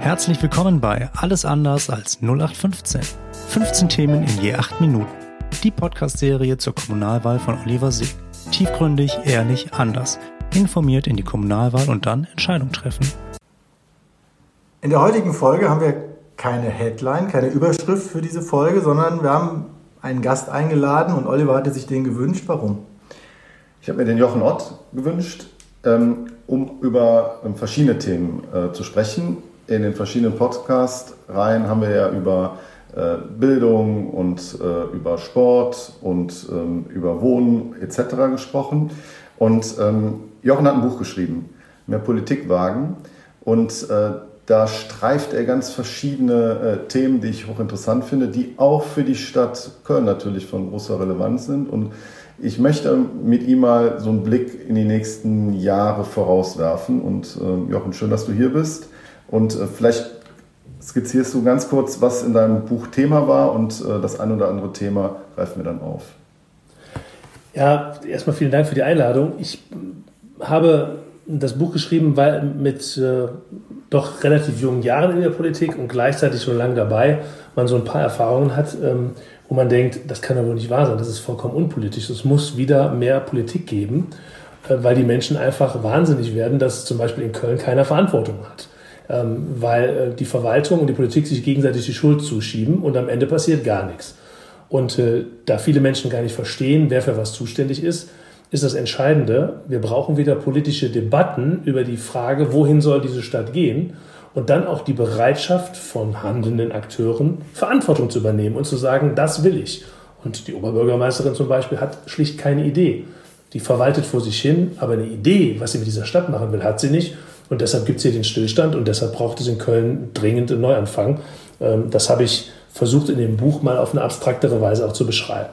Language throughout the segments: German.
Herzlich willkommen bei Alles anders als 0815. 15 Themen in je 8 Minuten. Die Podcast-Serie zur Kommunalwahl von Oliver Sieg. Tiefgründig, ehrlich, anders. Informiert in die Kommunalwahl und dann Entscheidung treffen. In der heutigen Folge haben wir keine Headline, keine Überschrift für diese Folge, sondern wir haben einen Gast eingeladen und Oliver hatte sich den gewünscht. Warum? Ich habe mir den Jochen Ott gewünscht, ähm, um über ähm, verschiedene Themen äh, zu sprechen in den verschiedenen Podcast-Reihen haben wir ja über äh, Bildung und äh, über Sport und ähm, über Wohnen etc. gesprochen. Und ähm, Jochen hat ein Buch geschrieben, Mehr Politik wagen. Und äh, da streift er ganz verschiedene äh, Themen, die ich hochinteressant finde, die auch für die Stadt Köln natürlich von großer Relevanz sind. Und ich möchte mit ihm mal so einen Blick in die nächsten Jahre vorauswerfen. Und äh, Jochen, schön, dass du hier bist. Und äh, vielleicht skizzierst du ganz kurz, was in deinem Buch Thema war und äh, das ein oder andere Thema greifen wir dann auf. Ja, erstmal vielen Dank für die Einladung. Ich habe das Buch geschrieben, weil mit äh, doch relativ jungen Jahren in der Politik und gleichzeitig schon lange dabei man so ein paar Erfahrungen hat, ähm, wo man denkt, das kann doch wohl nicht wahr sein, das ist vollkommen unpolitisch. Es muss wieder mehr Politik geben, äh, weil die Menschen einfach wahnsinnig werden, dass zum Beispiel in Köln keiner Verantwortung hat. Ähm, weil äh, die Verwaltung und die Politik sich gegenseitig die Schuld zuschieben und am Ende passiert gar nichts. Und äh, da viele Menschen gar nicht verstehen, wer für was zuständig ist, ist das Entscheidende, wir brauchen wieder politische Debatten über die Frage, wohin soll diese Stadt gehen und dann auch die Bereitschaft von handelnden Akteuren, Verantwortung zu übernehmen und zu sagen, das will ich. Und die Oberbürgermeisterin zum Beispiel hat schlicht keine Idee. Die verwaltet vor sich hin, aber eine Idee, was sie mit dieser Stadt machen will, hat sie nicht. Und deshalb gibt es hier den Stillstand und deshalb braucht es in Köln dringend einen Neuanfang. Ähm, das habe ich versucht in dem Buch mal auf eine abstraktere Weise auch zu beschreiben.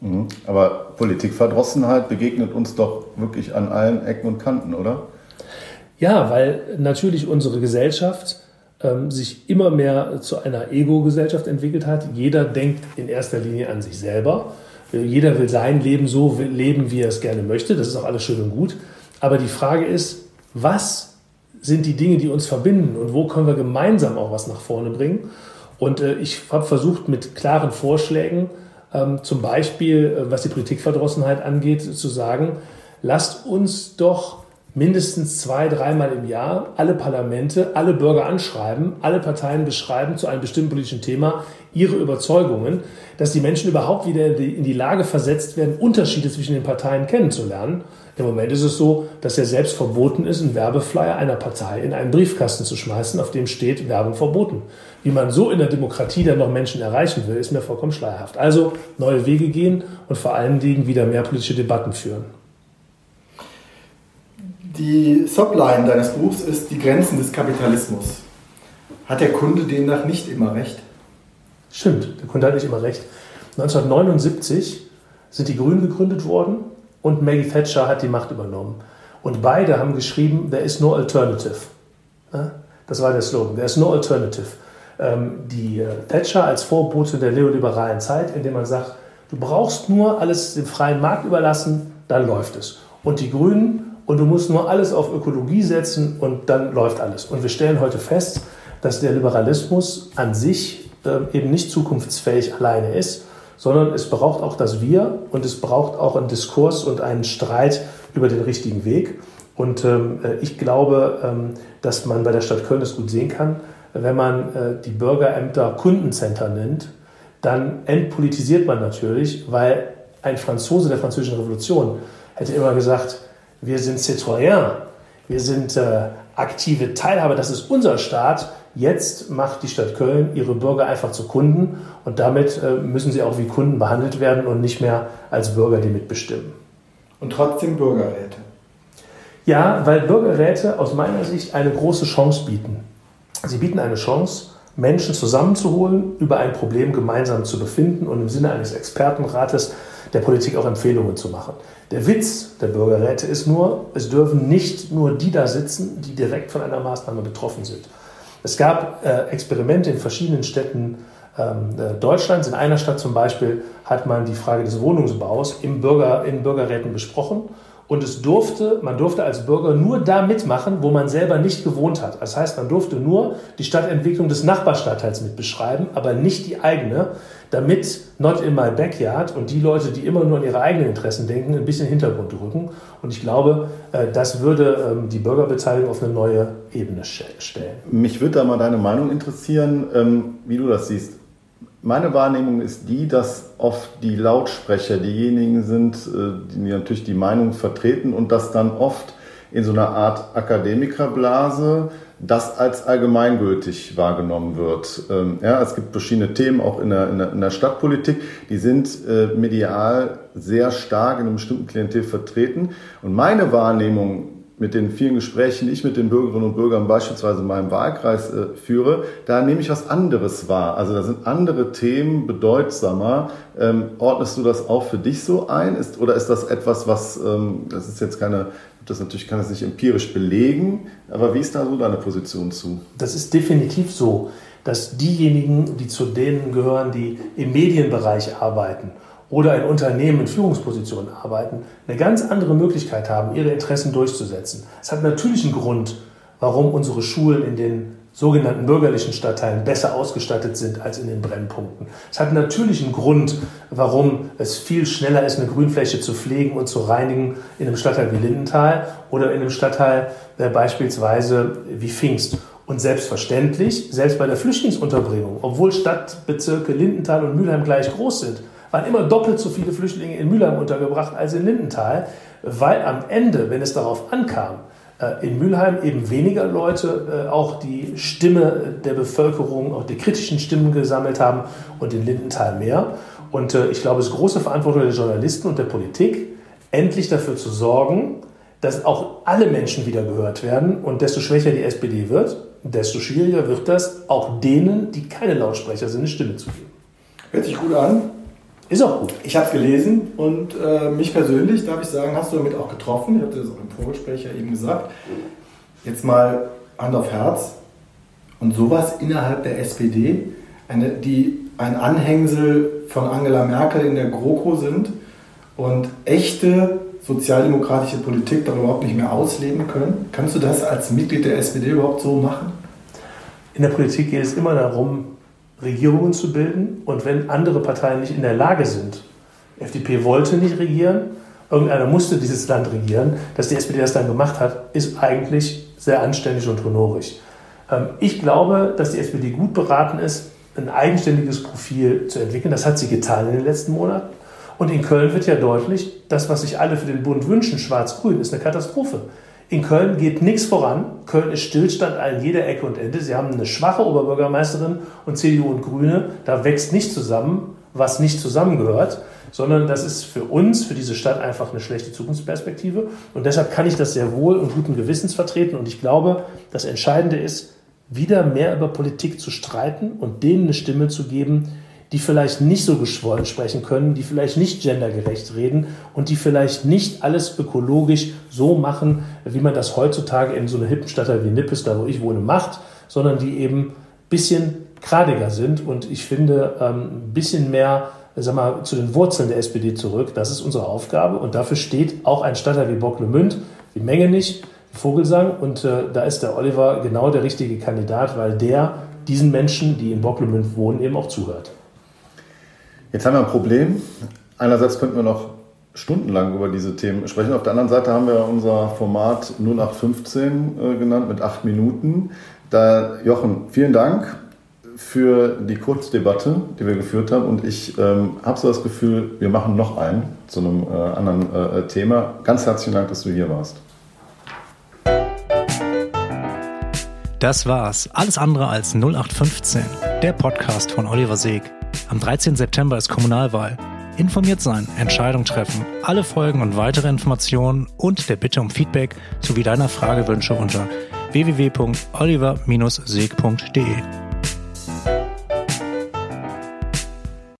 Mhm. Aber Politikverdrossenheit begegnet uns doch wirklich an allen Ecken und Kanten, oder? Ja, weil natürlich unsere Gesellschaft ähm, sich immer mehr zu einer Ego-Gesellschaft entwickelt hat. Jeder denkt in erster Linie an sich selber. Äh, jeder will sein Leben so leben, wie er es gerne möchte. Das ist auch alles schön und gut. Aber die Frage ist, was sind die Dinge, die uns verbinden und wo können wir gemeinsam auch was nach vorne bringen. Und äh, ich habe versucht, mit klaren Vorschlägen, ähm, zum Beispiel, äh, was die Politikverdrossenheit angeht, zu sagen, lasst uns doch mindestens zwei, dreimal im Jahr alle Parlamente, alle Bürger anschreiben, alle Parteien beschreiben zu einem bestimmten politischen Thema ihre Überzeugungen, dass die Menschen überhaupt wieder in die Lage versetzt werden, Unterschiede zwischen den Parteien kennenzulernen. Im Moment ist es so, dass ja selbst verboten ist, einen Werbeflyer einer Partei in einen Briefkasten zu schmeißen, auf dem steht Werbung verboten. Wie man so in der Demokratie dann noch Menschen erreichen will, ist mir vollkommen schleierhaft. Also neue Wege gehen und vor allen Dingen wieder mehr politische Debatten führen. Die Subline deines Buchs ist die Grenzen des Kapitalismus. Hat der Kunde demnach nicht immer recht? Stimmt, der Kunde hat nicht immer recht. 1979 sind die Grünen gegründet worden und Maggie Thatcher hat die Macht übernommen. Und beide haben geschrieben, there is no alternative. Das war der Slogan, there is no alternative. Ähm, die äh, Thatcher als Vorbote der neoliberalen Zeit, indem man sagt, du brauchst nur alles dem freien Markt überlassen, dann läuft es. Und die Grünen und du musst nur alles auf Ökologie setzen und dann läuft alles. Und wir stellen heute fest, dass der Liberalismus an sich äh, eben nicht zukunftsfähig alleine ist, sondern es braucht auch das Wir und es braucht auch einen Diskurs und einen Streit über den richtigen Weg. Und ähm, äh, ich glaube, ähm, dass man bei der Stadt Köln das gut sehen kann, wenn man äh, die Bürgerämter Kundencenter nennt, dann entpolitisiert man natürlich, weil ein Franzose der französischen Revolution hätte immer gesagt, wir sind Citoyen, wir sind äh, aktive Teilhaber, das ist unser Staat. Jetzt macht die Stadt Köln ihre Bürger einfach zu Kunden und damit äh, müssen sie auch wie Kunden behandelt werden und nicht mehr als Bürger, die mitbestimmen. Und trotzdem Bürgerräte. Ja, weil Bürgerräte aus meiner Sicht eine große Chance bieten. Sie bieten eine Chance, Menschen zusammenzuholen, über ein Problem gemeinsam zu befinden und im Sinne eines Expertenrates der Politik auch Empfehlungen zu machen. Der Witz der Bürgerräte ist nur, es dürfen nicht nur die da sitzen, die direkt von einer Maßnahme betroffen sind. Es gab äh, Experimente in verschiedenen Städten ähm, äh, Deutschlands. In einer Stadt zum Beispiel hat man die Frage des Wohnungsbaus im Bürger, in Bürgerräten besprochen Und es durfte, man durfte als Bürger nur da mitmachen, wo man selber nicht gewohnt hat. Das heißt, man durfte nur die Stadtentwicklung des Nachbarstadtteils mitbeschreiben, aber nicht die eigene, damit not in my backyard und die Leute, die immer nur an ihre eigenen Interessen denken, ein bisschen Hintergrund rücken. Und ich glaube, äh, das würde ähm, die Bürgerbeteiligung auf eine neue Ebene stellen. Mich würde da mal deine Meinung interessieren, ähm, wie du das siehst. Meine Wahrnehmung ist die, dass oft die Lautsprecher diejenigen sind, äh, die natürlich die Meinung vertreten und dass dann oft in so einer Art Akademikerblase das als allgemeingültig wahrgenommen wird. Ähm, ja, es gibt verschiedene Themen auch in der, in der, in der Stadtpolitik, die sind äh, medial sehr stark in einem bestimmten Klientel vertreten. Und meine Wahrnehmung mit den vielen Gesprächen, die ich mit den Bürgerinnen und Bürgern beispielsweise in meinem Wahlkreis äh, führe, da nehme ich was anderes wahr. Also da sind andere Themen bedeutsamer. Ähm, ordnest du das auch für dich so ein? Ist, oder ist das etwas, was, ähm, das ist jetzt keine, das natürlich kann es nicht empirisch belegen, aber wie ist da so deine Position zu? Das ist definitiv so, dass diejenigen, die zu denen gehören, die im Medienbereich arbeiten oder in Unternehmen in Führungspositionen arbeiten, eine ganz andere Möglichkeit haben, ihre Interessen durchzusetzen. Es hat natürlich einen Grund, warum unsere Schulen in den sogenannten bürgerlichen Stadtteilen besser ausgestattet sind als in den Brennpunkten. Es hat natürlich einen Grund, warum es viel schneller ist, eine Grünfläche zu pflegen und zu reinigen in einem Stadtteil wie Lindenthal oder in einem Stadtteil äh, beispielsweise wie Pfingst. Und selbstverständlich, selbst bei der Flüchtlingsunterbringung, obwohl Stadtbezirke Lindenthal und Mülheim gleich groß sind, waren immer doppelt so viele Flüchtlinge in Mülheim untergebracht als in Lindenthal, weil am Ende, wenn es darauf ankam, äh, in Mülheim eben weniger Leute äh, auch die Stimme der Bevölkerung, auch die kritischen Stimmen gesammelt haben und in Lindenthal mehr. Und äh, ich glaube, es ist große Verantwortung der Journalisten und der Politik, endlich dafür zu sorgen, dass auch alle Menschen wieder gehört werden. Und desto schwächer die SPD wird, desto schwieriger wird das, auch denen, die keine Lautsprecher sind, eine Stimme zu geben. Hört sich gut an. Ist auch gut. Ich habe es gelesen und äh, mich persönlich, darf ich sagen, hast du damit auch getroffen. Ich habe das auch im Vorgespräch ja eben gesagt. Jetzt mal Hand auf Herz. Und sowas innerhalb der SPD, eine, die ein Anhängsel von Angela Merkel in der GroKo sind und echte sozialdemokratische Politik doch überhaupt nicht mehr ausleben können. Kannst du das als Mitglied der SPD überhaupt so machen? In der Politik geht es immer darum, Regierungen zu bilden. Und wenn andere Parteien nicht in der Lage sind, FDP wollte nicht regieren, irgendeiner musste dieses Land regieren, dass die SPD das dann gemacht hat, ist eigentlich sehr anständig und honorig. Ähm, ich glaube, dass die SPD gut beraten ist, ein eigenständiges Profil zu entwickeln. Das hat sie getan in den letzten Monaten. Und in Köln wird ja deutlich, das, was sich alle für den Bund wünschen, schwarz-grün, ist eine Katastrophe. In Köln geht nichts voran. Köln ist Stillstand an jeder Ecke und Ende. Sie haben eine schwache Oberbürgermeisterin und CDU und Grüne. Da wächst nicht zusammen, was nicht zusammengehört, sondern das ist für uns, für diese Stadt einfach eine schlechte Zukunftsperspektive. Und deshalb kann ich das sehr wohl und guten Gewissens vertreten. Und ich glaube, das Entscheidende ist, wieder mehr über Politik zu streiten und denen eine Stimme zu geben, die vielleicht nicht so geschwollen sprechen können, die vielleicht nicht gendergerecht reden und die vielleicht nicht alles ökologisch so machen, wie man das heutzutage in so einer hippen Stadt wie Nippes, da wo ich wohne, macht, sondern die eben bisschen gradiger sind und ich finde ähm, ein bisschen mehr sag mal, zu den Wurzeln der SPD zurück. Das ist unsere Aufgabe und dafür steht auch ein Stadtteil wie Bocklemünd, wie Menge nicht, wie Vogelsang und äh, da ist der Oliver genau der richtige Kandidat, weil der diesen Menschen, die in Bocklemünd wohnen, eben auch zuhört. Jetzt haben wir ein Problem. Einerseits könnten wir noch stundenlang über diese Themen sprechen. Auf der anderen Seite haben wir unser Format 0815 äh, genannt mit acht Minuten. Da, Jochen, vielen Dank für die Kurzdebatte, die wir geführt haben. Und ich ähm, habe so das Gefühl, wir machen noch einen zu einem äh, anderen äh, Thema. Ganz herzlichen Dank, dass du hier warst. Das war's. Alles andere als 0815. Der Podcast von Oliver Seeg. Am 13. September ist Kommunalwahl. Informiert sein, Entscheidung treffen, alle Folgen und weitere Informationen und der Bitte um Feedback sowie deiner Fragewünsche unter www.oliver-seeg.de.